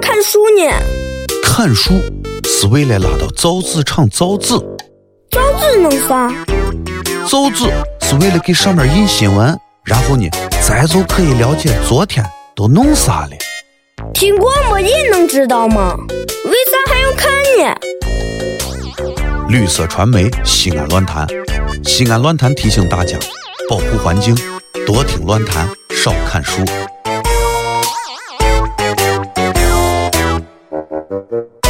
看书呢？看书是为了拉到造纸厂造纸，造纸弄啥？造纸是为了给上面印新闻，然后呢，咱就可以了解昨天都弄啥了。听广播也能知道吗？为啥还要看呢？绿色传媒西安论坛，西安论坛提醒大家，保护环境，多听论坛，少看书。Música